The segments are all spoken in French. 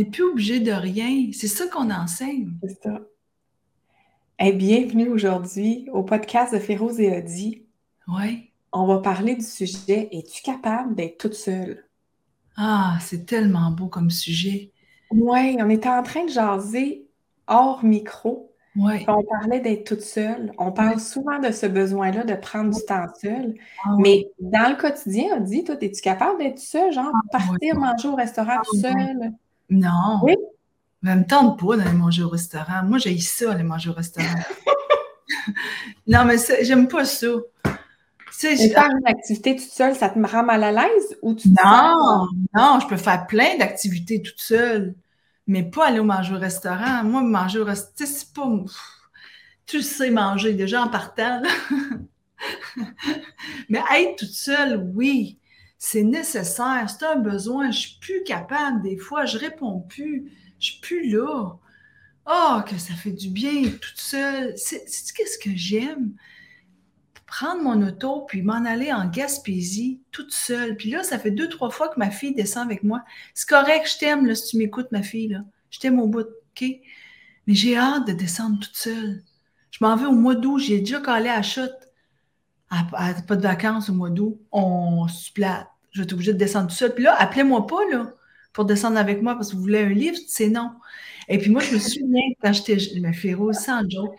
N'est plus obligé de rien. C'est ça qu'on enseigne. C'est ça. Hey, bienvenue aujourd'hui au podcast de Féroz et Audi. Oui. On va parler du sujet Es-tu capable d'être toute seule? Ah, c'est tellement beau comme sujet. Oui, on était en train de jaser hors micro Ouais. on parlait d'être toute seule. On parle souvent de ce besoin-là de prendre du temps seul. Ah Mais dans le quotidien, on dit, toi, es-tu capable d'être seule, genre Ah, partir manger au restaurant Ah, tout seul? Non. Oui. Mais me tente pas d'aller manger au restaurant. Moi, j'ai ça, aller manger au restaurant. non, mais j'aime pas ça. Tu faire une activité toute seule, ça te rend mal à l'aise ou tu te Non, non, je peux faire plein d'activités toute seule, mais pas aller manger au restaurant. Moi, manger au restaurant, tu sais, c'est pas. Tu sais manger déjà en partant, là. Mais être toute seule, oui, c'est nécessaire, c'est un besoin. Je suis plus capable des fois, je réponds plus, je suis plus là. Oh, que ça fait du bien toute seule. C'est qu'est-ce que j'aime? Prendre mon auto puis m'en aller en Gaspésie toute seule. Puis là, ça fait deux, trois fois que ma fille descend avec moi. C'est correct, je t'aime si tu m'écoutes, ma fille. Là. Je t'aime au bout, OK? Mais j'ai hâte de descendre toute seule. Je m'en vais au mois d'août. J'ai déjà calé à chute. À, pas de vacances au mois d'août. On se plate. Je vais être obligée de descendre toute seule. Puis là, appelez-moi pas là, pour descendre avec moi parce que vous voulez un livre. C'est non. Et puis moi, je me souviens, quand j'étais, je me fais sans joke,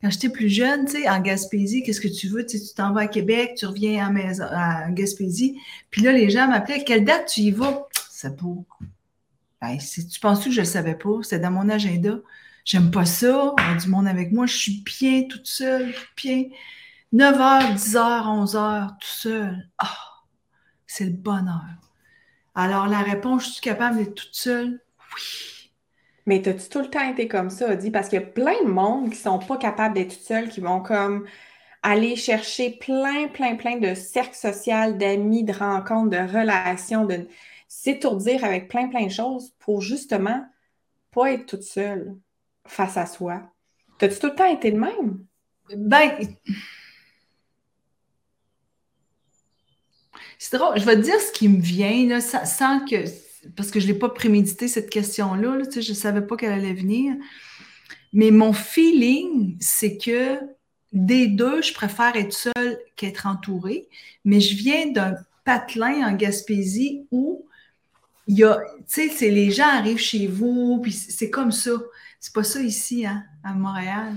quand j'étais plus jeune, tu sais, en Gaspésie, qu'est-ce que tu veux? Tu t'en vas à Québec, tu reviens à, maison, à Gaspésie. Puis là, les gens m'appelaient, quelle date tu y vas? C'est beau. Tu penses que je ne le savais pas? C'était dans mon agenda. J'aime pas ça. Du monde avec moi. Je suis bien toute seule. Bien. 9h, 10h, 11h, tout seul. Ah, c'est le bonheur. Alors, la réponse, je suis capable d'être toute seule? Oui. Mais t'as-tu tout le temps été comme ça, dit Parce qu'il y a plein de monde qui sont pas capables d'être tout seuls, qui vont comme aller chercher plein, plein, plein de cercles sociaux, d'amis, de rencontres, de relations, de s'étourdir avec plein, plein de choses pour justement pas être toute seule face à soi. T'as-tu tout le temps été de même? Ben, c'est drôle. Je vais te dire ce qui me vient, là, sans, que. Parce que je ne l'ai pas prémédité, cette question-là. là, je ne savais pas qu'elle allait venir. Mais mon feeling, c'est que des deux, je préfère être seule qu'être entourée. Mais je viens d'un patelin en Gaspésie où il y a. Tu sais, les gens arrivent chez vous, puis c'est c'est comme ça. C'est pas ça ici, hein, à Montréal.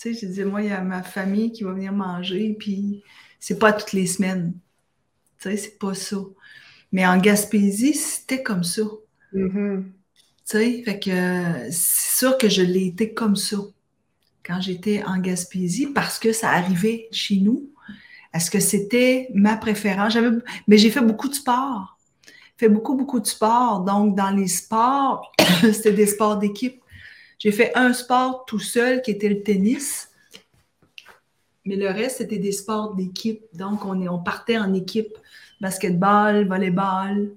Tu sais, je disais, moi, il y a ma famille qui va venir manger, puis c'est pas toutes les semaines. Tu sais, c'est pas ça. Mais en Gaspésie, c'était comme ça. Mhm. Tu sais, fait que c'est sûr que je l'ai été comme ça quand j'étais en Gaspésie parce que ça arrivait chez nous. Est-ce que c'était ma préférence? Mais j'ai fait beaucoup de sport. Fait beaucoup, beaucoup de sport. Donc, dans les sports, c'était des sports d'équipe. J'ai fait un sport tout seul qui était le tennis. Mais le reste, c'était des sports d'équipe. Donc, on, est, on partait en équipe. Basketball, volleyball,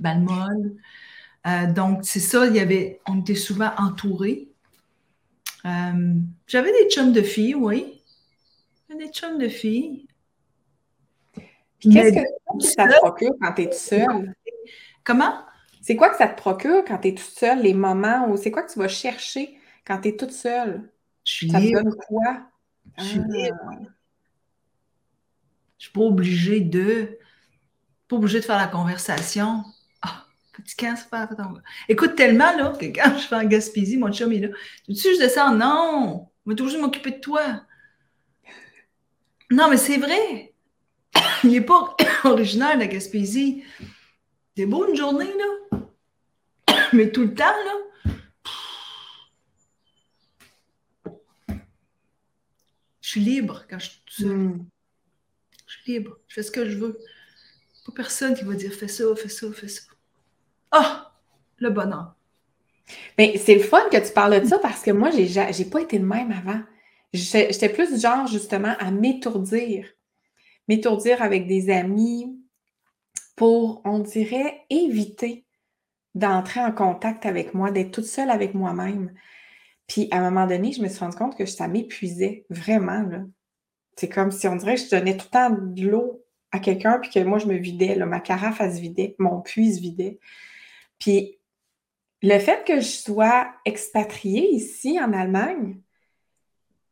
balle molle. Euh, donc, c'est ça, il y avait, on était souvent entourés. Euh, J'avais des chums de filles, oui. J'avais Des chums de filles. Puis qu'est-ce que ça te procure quand tu es toute seule? Comment? C'est quoi que ça te procure quand tu es toute seule, les moments où c'est quoi que tu vas chercher quand tu es toute seule? Je suis Ça te donne quoi? Je suis Ah. libre. Je suis pas obligée de. Pas obligée de faire la conversation. Ah, petit camp, c'est pas ton- Écoute tellement là que quand je fais en Gaspésie, mon chum est là. Tu je descends? Non! On va toujours m'occuper de toi. Non, mais c'est vrai. Il n'est pas originaire de la Gaspésie. C'est beau une journée, là. Mais tout le temps, là. Suis libre quand je suis toute seule. Hmm. Je suis libre. Je fais ce que je veux. Pas personne qui va dire fais ça, fais ça, fais ça. Ah! le bonheur. Mais c'est le fun que tu parles de ça parce que moi, j'ai ja- j'ai pas été le même avant. J'étais j'étais plus du genre, justement, à m'étourdir. M'étourdir avec des amis pour, on dirait, éviter d'entrer en contact avec moi, d'être toute seule avec moi-même. Puis, à un moment donné, je me suis rendu compte que ça m'épuisait vraiment, là. C'est comme si on dirait que je donnais tout le temps de l'eau à quelqu'un, puis que moi, je me vidais, ma carafe, elle se vidait, mon puits se vidait. Puis le fait que je sois expatriée ici en Allemagne,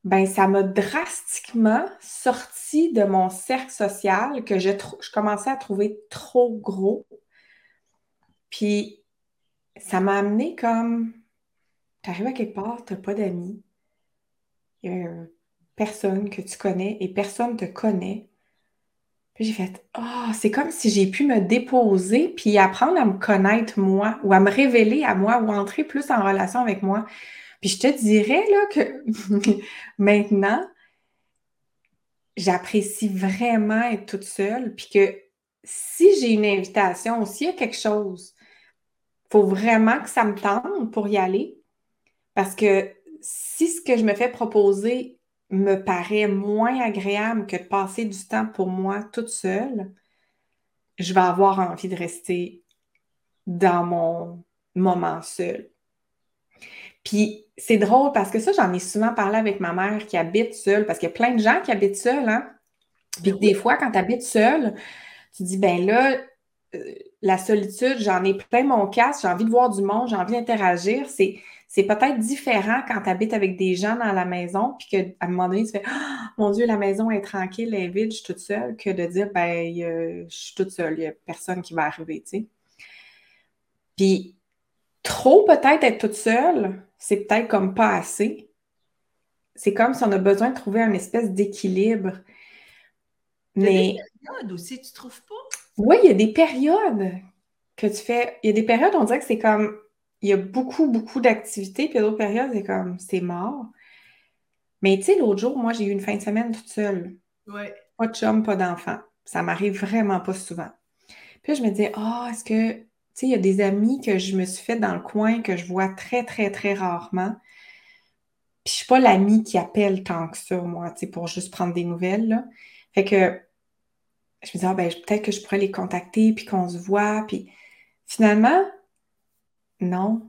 ben ça m'a drastiquement sorti de mon cercle social que je, je commençais à trouver trop gros. Puis ça m'a amené comme, tu arrives à quelque part, tu n'as pas d'amis, il y a personne que tu connais et personne te connaît. Puis j'ai fait, oh, c'est comme si j'ai pu me déposer puis apprendre à me connaître moi ou à me révéler à moi ou entrer plus en relation avec moi. Puis je te dirais là que maintenant, j'apprécie vraiment être toute seule puis que si j'ai une invitation s'il y a quelque chose, il faut vraiment que ça me tente pour y aller. Parce que si ce que je me fais proposer me paraît moins agréable que de passer du temps pour moi toute seule, je vais avoir envie de rester dans mon moment seul. Puis c'est drôle parce que ça, j'en ai souvent parlé avec ma mère qui habite seule, parce qu'il y a plein de gens qui habitent seuls, hein? Puis des fois, quand tu habites seule, tu dis, ben là, euh, la solitude, j'en ai plein mon casque, j'ai envie de voir du monde, j'ai envie d'interagir. C'est, c'est peut-être différent quand tu habites avec des gens dans la maison, puis qu'à un moment donné, tu fais ah, Mon Dieu, la maison est tranquille, elle est vide, je suis toute seule, que de dire Ben, je suis toute seule, il n'y a personne qui va arriver, tu sais. Puis, trop peut-être être toute seule, c'est peut-être comme pas assez. C'est comme si on a besoin de trouver un espèce d'équilibre. Mais. Il y a des périodes aussi, tu trouves pas? Oui, il y a des périodes que tu fais. Il y a des périodes, on dirait que c'est comme il y a beaucoup, beaucoup d'activités, puis d'autres périodes, c'est comme, c'est mort. Mais tu sais, l'autre jour, moi, j'ai eu une fin de semaine toute seule. Ouais. Pas de chum, pas d'enfant. Ça m'arrive vraiment pas souvent. Puis je me disais, ah, est-ce que, tu sais, il y a des amis que je me suis fait dans le coin que je vois très, très, très rarement. Puis je suis pas l'amie qui appelle tant que ça, moi, tu sais, pour juste prendre des nouvelles, là. Fait que je me disais, ah, ben, peut-être que je pourrais les contacter, puis qu'on se voit. Puis finalement, non.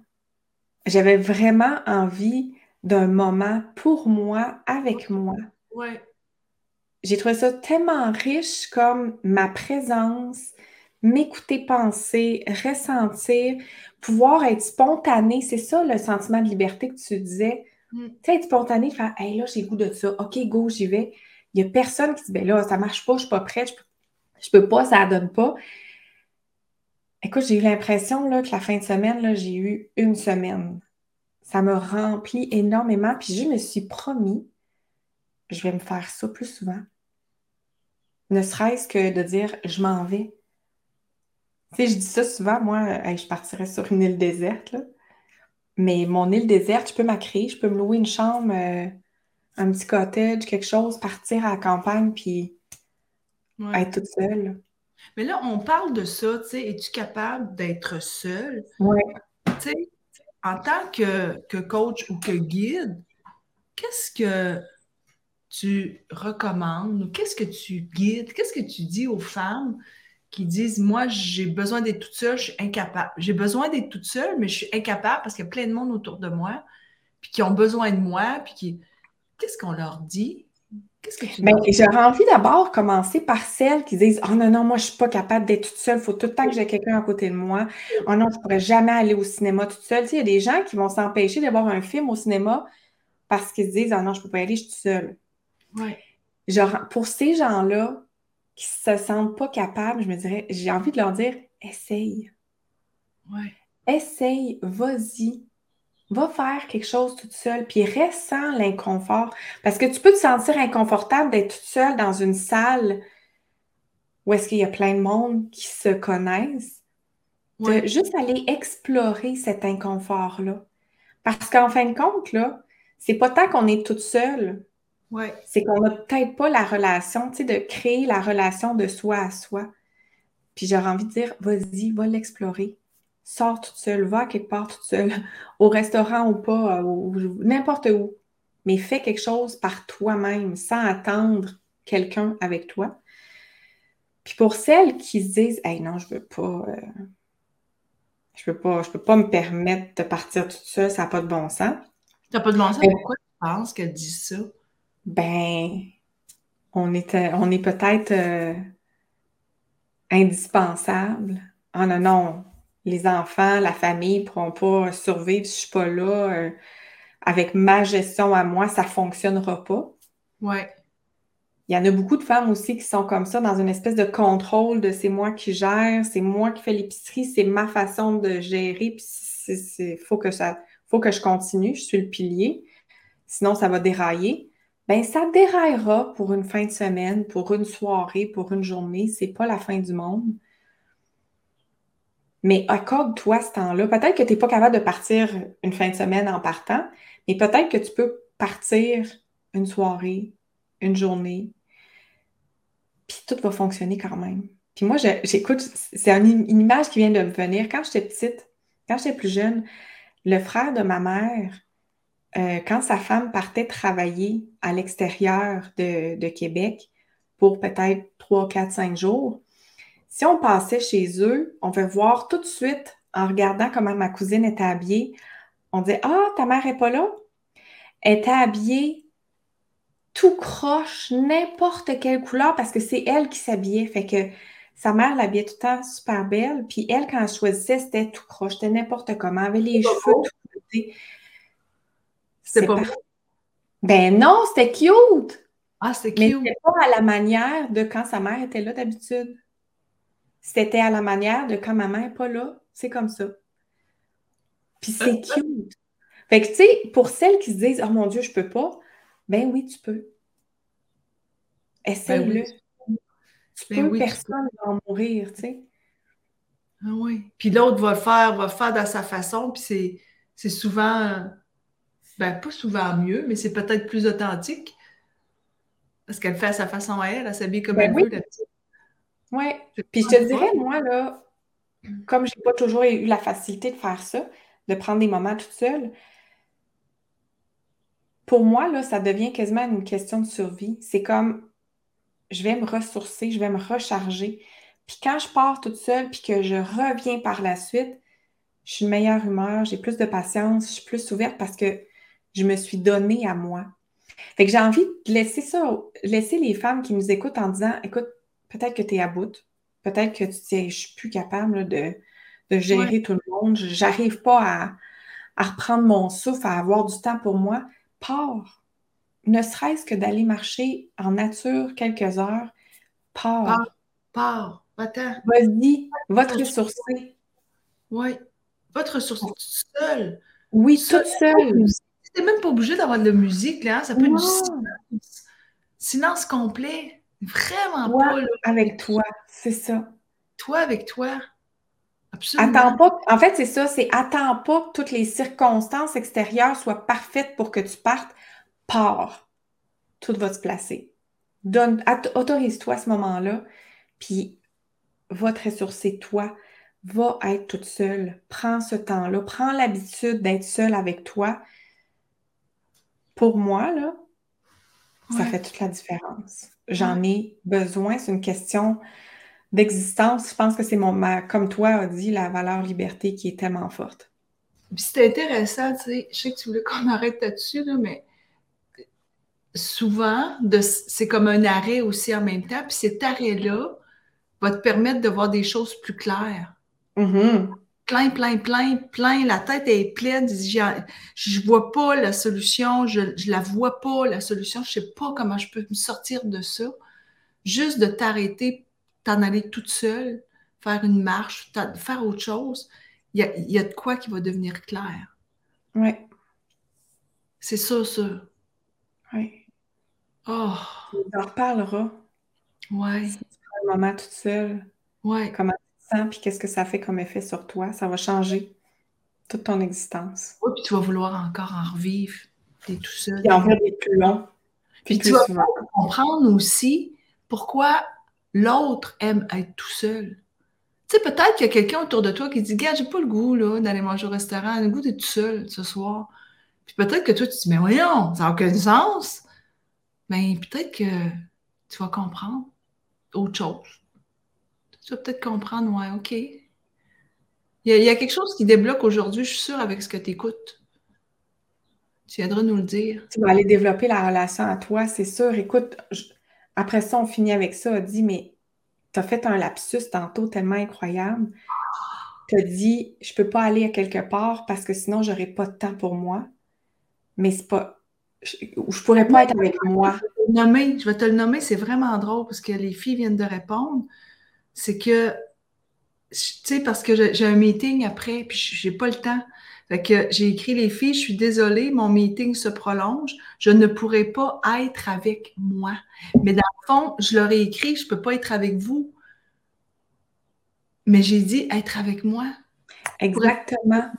J'avais vraiment envie d'un moment pour moi, avec moi. Ouais. J'ai trouvé ça tellement riche comme ma présence, m'écouter penser, ressentir, pouvoir être spontané. C'est ça le sentiment de liberté que tu disais. Mm. Tu sais, être spontané, faire Hey là, j'ai goût de ça. OK, go, j'y vais. Il n'y a personne qui dit Ben là, ça marche pas, je suis pas prête, je peux, peux pas, ça ne donne pas. Écoute, j'ai eu l'impression que la fin de semaine, j'ai eu une semaine. Ça me remplit énormément. Puis je me suis promis, je vais me faire ça plus souvent. Ne serait-ce que de dire, je m'en vais. Tu sais, je dis ça souvent, moi, je partirais sur une île déserte. Mais mon île déserte, je peux m'accréer, je peux me louer une chambre, euh, un petit cottage, quelque chose, partir à la campagne, puis être toute seule. Mais là, on parle de ça, tu sais, es-tu capable d'être seul? Oui. Tu sais, en tant que, que coach ou que guide, qu'est-ce que tu recommandes ou qu'est-ce que tu guides? Qu'est-ce que tu dis aux femmes qui disent Moi, j'ai besoin d'être toute seule, je suis incapable. J'ai besoin d'être toute seule, mais je suis incapable parce qu'il y a plein de monde autour de moi, puis qui ont besoin de moi, puis qui. Qu'est-ce qu'on leur dit? Qu'est-ce que tu ben, J'aurais envie d'abord commencer par celles qui disent Oh non, non, moi, je ne suis pas capable d'être toute seule. Il faut tout le temps que j'ai quelqu'un à côté de moi. Oh non, je ne pourrais jamais aller au cinéma toute seule. Tu sais, il y a des gens qui vont s'empêcher d'avoir un film au cinéma parce qu'ils se disent Oh non, je ne peux pas y aller, je suis toute seule. Ouais. Genre, pour ces gens-là qui ne se sentent pas capables, je me dirais, j'ai envie de leur dire essaye. Ouais. Essaye, vas-y. Va faire quelque chose toute seule, puis reste sans l'inconfort. Parce que tu peux te sentir inconfortable d'être toute seule dans une salle où est-ce qu'il y a plein de monde qui se connaissent. De juste aller explorer cet inconfort-là. Parce qu'en fin de compte, là, c'est pas tant qu'on est toute seule. Ouais. C'est qu'on n'a peut-être pas la relation, tu sais, de créer la relation de soi à soi. Puis j'aurais envie de dire, vas-y, va l'explorer sors toute seule, va quelque part toute seule, au restaurant ou pas, euh, n'importe où. Mais fais quelque chose par toi-même, sans attendre quelqu'un avec toi. Puis pour celles qui se disent Hey non, je veux pas, euh, je veux pas, je peux pas me permettre de partir toute seule, ça n'a pas de bon sens. Ça n'a pas de bon sens? Ben, pourquoi tu penses qu'elle dit ça? Ben, on est, on est peut-être euh, indispensable. Ah non, non, les enfants, la famille ne pourront pas survivre si je ne suis pas là. Euh, avec ma gestion à moi, ça ne fonctionnera pas. Ouais. Il y en a beaucoup de femmes aussi qui sont comme ça, dans une espèce de contrôle de c'est moi qui gère, c'est moi qui fais l'épicerie, c'est ma façon de gérer, puis il faut que ça, faut que je continue, je suis le pilier, sinon ça va dérailler. Ben, ça déraillera pour une fin de semaine, pour une soirée, pour une journée, c'est pas la fin du monde. Mais accorde-toi ce temps-là. Peut-être que tu n'es pas capable de partir une fin de semaine en partant, mais peut-être que tu peux partir une soirée, une journée, puis tout va fonctionner quand même. Puis moi, j'écoute, c'est une, image qui vient de me venir. Quand j'étais petite, quand j'étais plus jeune, le frère de ma mère, euh, quand sa femme partait travailler à l'extérieur de, Québec pour peut-être 3, 4, 5 jours, si on passait chez eux, on veut voir tout de suite, en regardant comment ma cousine était habillée, on dit Ah, ta mère n'est pas là? Elle était habillée tout croche, n'importe quelle couleur, parce que c'est elle qui s'habillait. Fait que sa mère l'habillait tout le temps super belle. Puis elle, quand elle choisissait, c'était tout croche, c'était n'importe comment, avait les cheveux tout C'était pas Ben non, c'était cute! Ah, c'était cute! Mais c'était pas à la manière de quand sa mère était là d'habitude. C'était à la manière de quand ma mère n'est pas là. C'est comme ça. Puis c'est cute. Fait que, tu sais, pour celles qui se disent Oh mon Dieu, je peux pas, ben oui, tu peux. Essaye-le. Ben tu ben peux, personne va en mourir, tu sais. Ah oui. Puis l'autre va le faire, va le faire de sa façon, puis c'est souvent, ben pas souvent mieux, mais c'est peut-être plus authentique. Parce qu'elle fait à sa façon à elle, elle s'habille comme ben elle veut, la petite. Oui. Puis je te dirais, moi, là, comme je n'ai pas toujours eu la facilité de faire ça, de prendre des moments toute seule, pour moi, là, ça devient quasiment une question de survie. C'est comme, je vais me ressourcer, je vais me recharger. Puis quand je pars toute seule, puis que je reviens par la suite, je suis de meilleure humeur, j'ai plus de patience, je suis plus ouverte parce que je me suis donnée à moi. Fait que j'ai envie de laisser ça, laisser les femmes qui nous écoutent en disant, écoute, peut-être que tu es à bout. Peut-être que tu dis, je suis plus capable de, gérer tout le monde. J'arrive pas à, reprendre mon souffle, à avoir du temps pour moi. Pars. Ne serait-ce que d'aller marcher en nature quelques heures. Pars. Pars. Attends. Vas-y. Va te ressourcer. Oui. Va te ressourcer toute seule. Oui, toute seule. Tu n'es même pas obligé d'avoir de la musique, là. Hein. Ça peut être du silence. Silence complet. Vraiment pas. avec toi, c'est ça. Toi avec toi. Absolument. Attends pas. En fait, c'est ça, c'est attends pas que toutes les circonstances extérieures soient parfaites pour que tu partes. Pars. Tout va se placer. Donne, autorise-toi à ce moment-là, puis va te ressourcer toi. Va être toute seule. Prends ce temps-là. Prends l'habitude d'être seule avec toi. Pour moi, là, ça fait toute la différence j'en ai besoin. C'est une question d'existence. Je pense que c'est mon, comme toi a dit, la valeur liberté qui est tellement forte. Puis c'est intéressant, tu sais, je sais que tu voulais qu'on arrête là-dessus, mais souvent, c'est comme un arrêt aussi en même temps. Puis cet arrêt-là va te permettre de voir des choses plus claires. Mm-hmm. Plein, plein, plein, plein. La tête est pleine. Je ne vois pas la solution. Je ne la vois pas, la solution. Je ne sais pas comment je peux me sortir de ça. Juste de t'arrêter, t'en aller toute seule, faire une marche, faire autre chose. Il y a, de quoi qui va devenir clair. Oui. C'est ça, ça. Oui. Oh. On en reparlera. Oui. Si tu un moment toute seule. Oui. Comment puis qu'est-ce que ça fait comme effet sur toi? Ça va changer toute ton existence. Oui, puis tu vas vouloir encore en revivre. Tu es tout seul. Et en revivre plus long. Puis, tu vas comprendre aussi pourquoi l'autre aime être tout seul. Tu sais, peut-être qu'il y a quelqu'un autour de toi qui dit Gars, j'ai pas le goût d'aller manger au restaurant, j'ai le goût d'être tout seul ce soir. Puis peut-être que toi, tu te dis Mais voyons, ça n'a aucun sens. Mais peut-être que tu vas comprendre autre chose tu vas peut-être comprendre, ouais, OK. Il y, a, quelque chose qui débloque aujourd'hui, je suis sûre, avec ce que tu écoutes. Tu viendras nous le dire. Tu vas aller développer la relation à toi, c'est sûr. Écoute, après ça, on finit avec ça. On dit, mais tu as fait un lapsus tantôt tellement incroyable. Tu as dit, je peux pas aller à quelque part parce que sinon, j'aurais pas de temps pour moi. Mais c'est pas. Je, je pourrais pas être avec moi. Je vais te le nommer, c'est vraiment drôle parce que les filles viennent de répondre. C'est que, tu sais, parce que j'ai un meeting après, puis j'ai pas le temps. Fait que j'ai écrit les filles, je suis désolée, mon meeting se prolonge, je ne pourrai pas être avec moi. Mais dans le fond, je leur ai écrit, je ne peux pas être avec vous. Mais j'ai dit être avec moi. Exactement.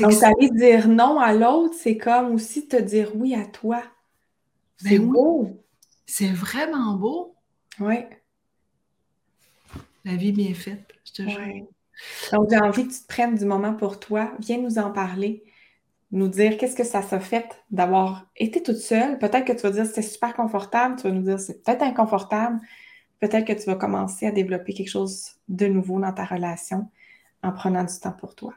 Donc, aller dire non à l'autre, c'est comme aussi te dire oui à toi. Ben c'est beau. C'est vraiment beau. Oui. La vie bien faite, je te jure. Donc, j'ai envie que tu te prennes du moment pour toi. Viens nous en parler. Nous dire qu'est-ce que ça s'est fait d'avoir été toute seule. Peut-être que tu vas dire c'était super confortable. Tu vas nous dire c'est peut-être inconfortable. Peut-être que tu vas commencer à développer quelque chose de nouveau dans ta relation en prenant du temps pour toi.